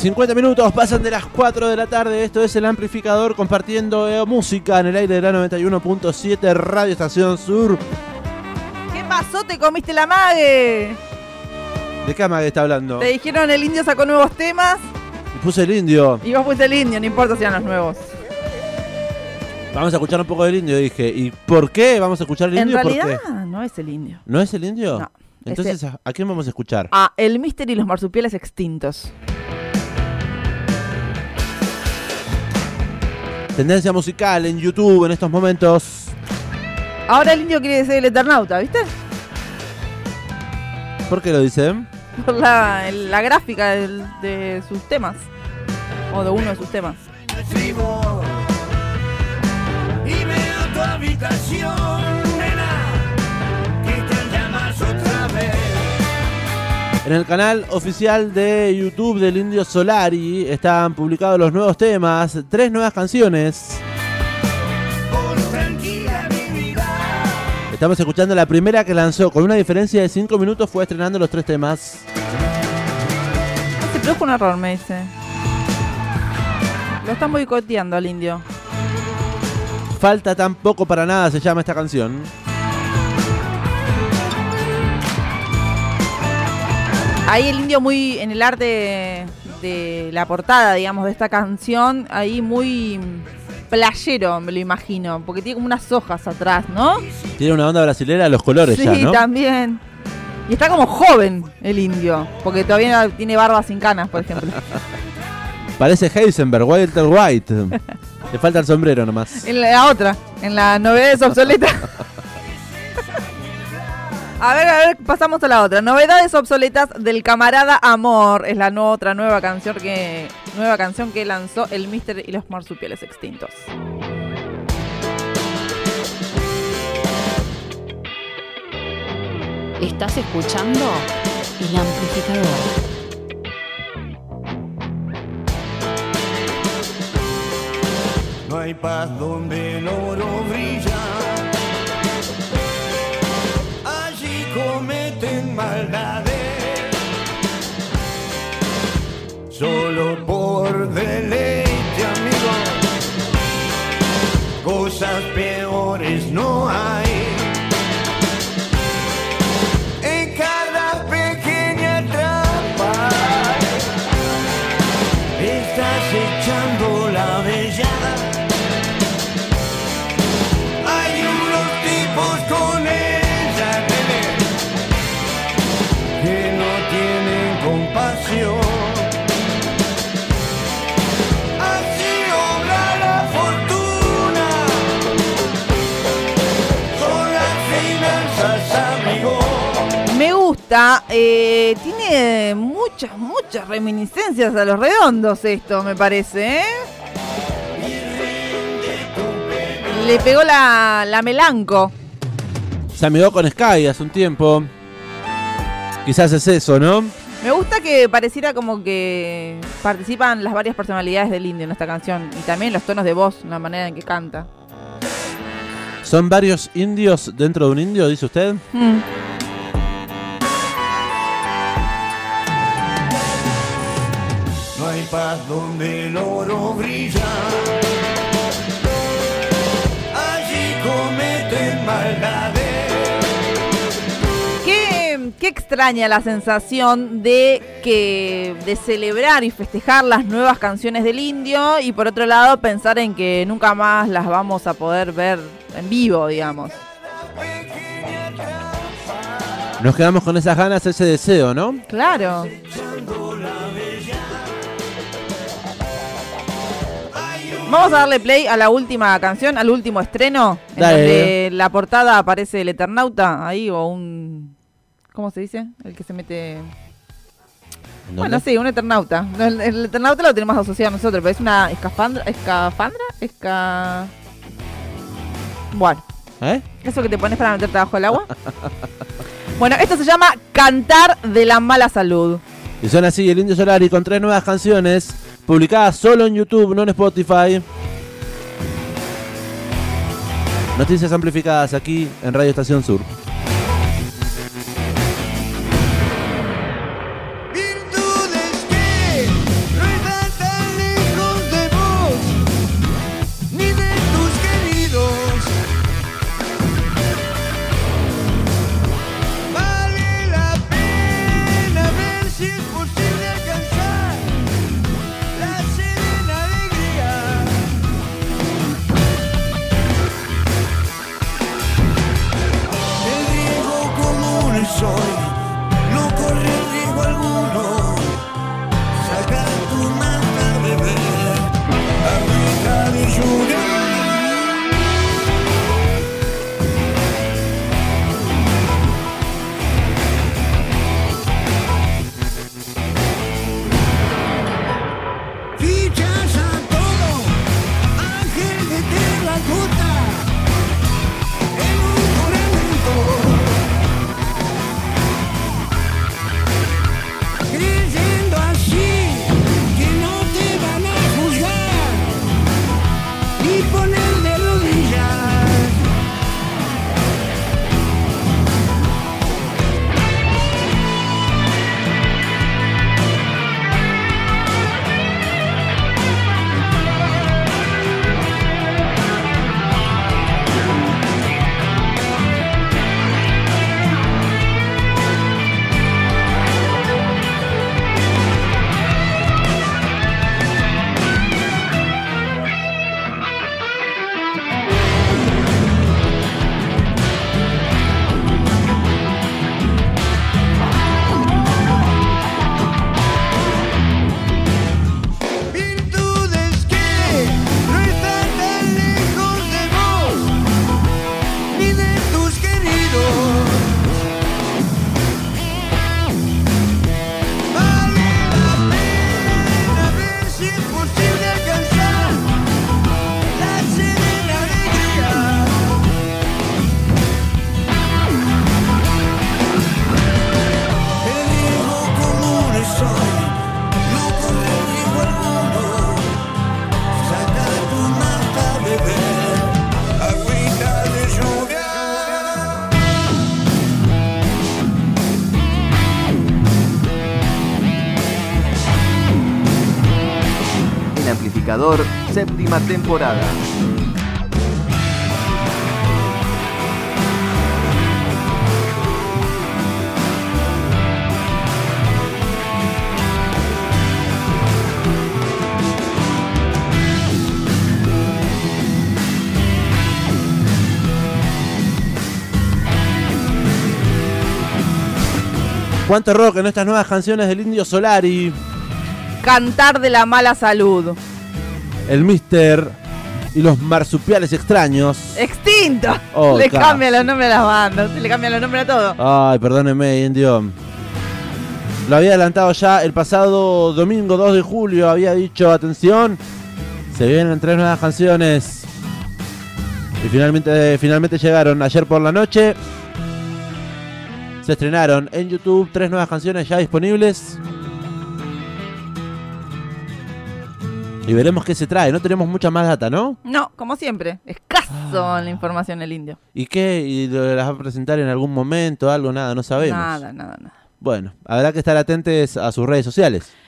50 minutos pasan de las 4 de la tarde. Esto es el amplificador compartiendo eh, música en el aire de la 91.7 Radio Estación Sur. ¿Qué pasó? ¿Te comiste la mague? ¿De qué amague está hablando? Te dijeron el indio sacó nuevos temas Y Puse el indio. y vos fuiste el indio, no importa si eran los nuevos. Vamos a escuchar un poco del indio, dije. ¿Y por qué vamos a escuchar el En indio? ¿Por realidad qué? no es el indio. ¿No es el indio? No, Entonces, ¿a- ¿a quién vamos a escuchar? Ah, el Mister y los marsupiales extintos. Tendencia musical en YouTube en estos momentos. Ahora el indio quiere ser el Eternauta, ¿viste? ¿Por qué lo dicen? Por la, gráfica de sus temas. O de uno de sus temas. escribo y veo tu habitación, En el canal oficial de YouTube del Indio Solari están publicados los nuevos temas, tres nuevas canciones. Estamos escuchando la primera que lanzó, con una diferencia de 5 minutos fue estrenando los tres temas. Se produjo un error, me dice. Lo están boicoteando al indio. Falta tan poco para nada se llama esta canción. Ahí el indio muy en el arte de la portada, digamos, de esta canción, ahí muy playero, me lo imagino, porque tiene como unas hojas atrás, ¿no? Tiene una onda brasilera, los colores sí, ya, ¿no? también. Y está como joven el indio, porque todavía tiene barba sin canas, por ejemplo. Parece Heisenberg, Walter White. Le falta el sombrero nomás. En la otra, en la novedades obsoletas. A ver, a ver, pasamos a la otra. Novedades obsoletas del camarada Amor. Es la no- otra nueva canción que nueva canción que lanzó el Mister y los marsupiales extintos. Estás escuchando El Amplificador. no hay paz donde el oro brilla. Cometen Eh, tiene muchas, muchas reminiscencias a los redondos esto, me parece, ¿eh? Le pegó la, la melanco. Se amigó con Sky hace un tiempo. Quizás es eso, ¿no? Me gusta que pareciera como que participan las varias personalidades del indio en esta canción y también los tonos de voz, la manera en que canta. ¿Son varios indios dentro de un indio, dice usted? Mm. Paz donde el oro brilla. Allí cometen maldades. Qué, qué extraña la sensación de que de celebrar y festejar las nuevas canciones del indio y por otro lado pensar en que nunca más las vamos a poder ver en vivo, digamos. Nos quedamos con esas ganas, ese deseo, ¿no? Claro. Vamos a darle play a la última canción, al último estreno, en Dale. donde la portada aparece el Eternauta ahí o un ¿cómo se dice? El que se mete ¿En Bueno, sí, un Eternauta. El, el Eternauta lo tenemos asociado a nosotros, pero es una escafandra, escafandra, esca Bueno, ¿Eh? eso que te pones para meterte abajo del agua. bueno, esto se llama Cantar de la mala salud. Y son así, el Indio Solari con tres nuevas canciones, publicadas solo en YouTube, no en Spotify. Noticias amplificadas aquí en Radio Estación Sur. Séptima temporada. ¿Cuánto rock en estas nuevas canciones del Indio Solari? Cantar de la mala salud. El Mister y los marsupiales extraños. Extinto. Oh, le casi. cambian los nombres a las bandas, le cambian los nombres a todo. Ay, perdóneme, Indio. Lo había adelantado ya el pasado domingo 2 de julio. Había dicho, atención, se vienen tres nuevas canciones. Y finalmente, finalmente llegaron ayer por la noche. Se estrenaron en YouTube tres nuevas canciones ya disponibles. Y veremos qué se trae. No tenemos mucha más data, ¿no? No, como siempre, escaso Ah. la información el indio. ¿Y qué? ¿Y lo- las va a presentar en algún momento? ¿Algo? Nada, no sabemos. Nada, nada, nada. Bueno, habrá que estar atentos a sus redes sociales.